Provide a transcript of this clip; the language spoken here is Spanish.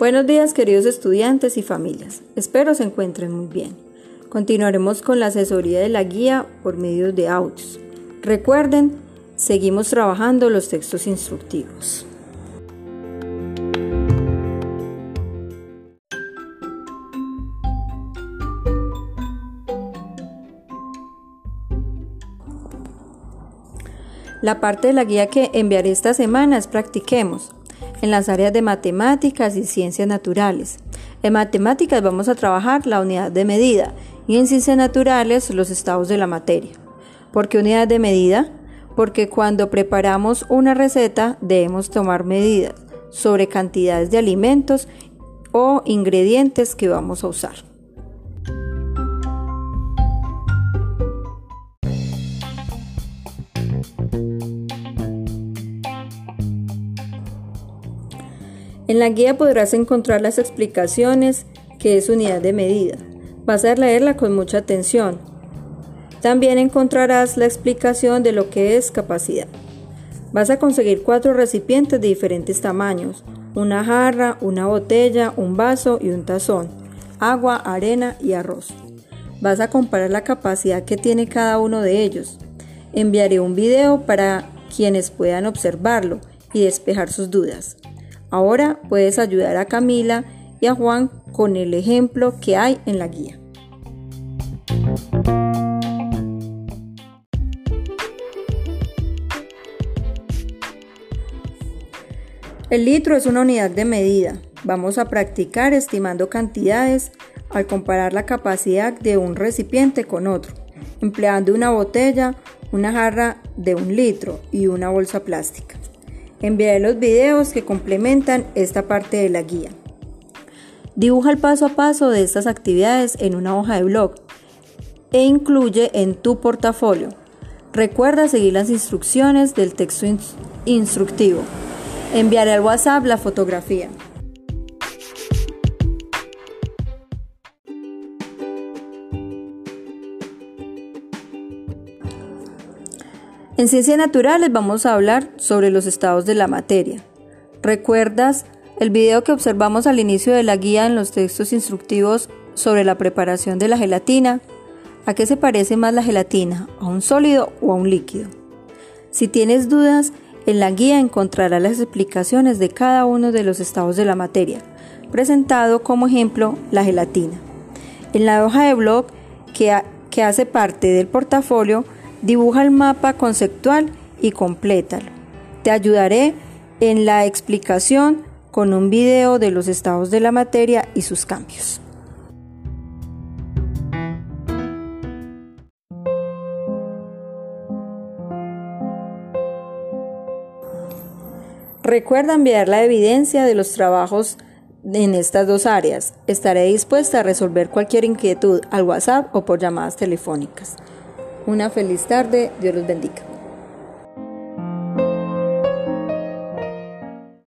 Buenos días queridos estudiantes y familias, espero se encuentren muy bien. Continuaremos con la asesoría de la guía por medio de audios. Recuerden, seguimos trabajando los textos instructivos. La parte de la guía que enviaré esta semana es Practiquemos en las áreas de matemáticas y ciencias naturales. En matemáticas vamos a trabajar la unidad de medida y en ciencias naturales los estados de la materia. ¿Por qué unidad de medida? Porque cuando preparamos una receta debemos tomar medidas sobre cantidades de alimentos o ingredientes que vamos a usar. En la guía podrás encontrar las explicaciones que es unidad de medida. Vas a leerla con mucha atención. También encontrarás la explicación de lo que es capacidad. Vas a conseguir cuatro recipientes de diferentes tamaños, una jarra, una botella, un vaso y un tazón, agua, arena y arroz. Vas a comparar la capacidad que tiene cada uno de ellos. Enviaré un video para quienes puedan observarlo y despejar sus dudas. Ahora puedes ayudar a Camila y a Juan con el ejemplo que hay en la guía. El litro es una unidad de medida. Vamos a practicar estimando cantidades al comparar la capacidad de un recipiente con otro, empleando una botella, una jarra de un litro y una bolsa plástica. Enviaré los videos que complementan esta parte de la guía. Dibuja el paso a paso de estas actividades en una hoja de blog e incluye en tu portafolio. Recuerda seguir las instrucciones del texto instructivo. Enviaré al WhatsApp la fotografía. En ciencias naturales vamos a hablar sobre los estados de la materia. ¿Recuerdas el video que observamos al inicio de la guía en los textos instructivos sobre la preparación de la gelatina? ¿A qué se parece más la gelatina? ¿A un sólido o a un líquido? Si tienes dudas, en la guía encontrarás las explicaciones de cada uno de los estados de la materia, presentado como ejemplo la gelatina. En la hoja de blog que, que hace parte del portafolio, Dibuja el mapa conceptual y complétalo. Te ayudaré en la explicación con un video de los estados de la materia y sus cambios. Recuerda enviar la evidencia de los trabajos en estas dos áreas. Estaré dispuesta a resolver cualquier inquietud al WhatsApp o por llamadas telefónicas. Una feliz tarde, Dios los bendiga.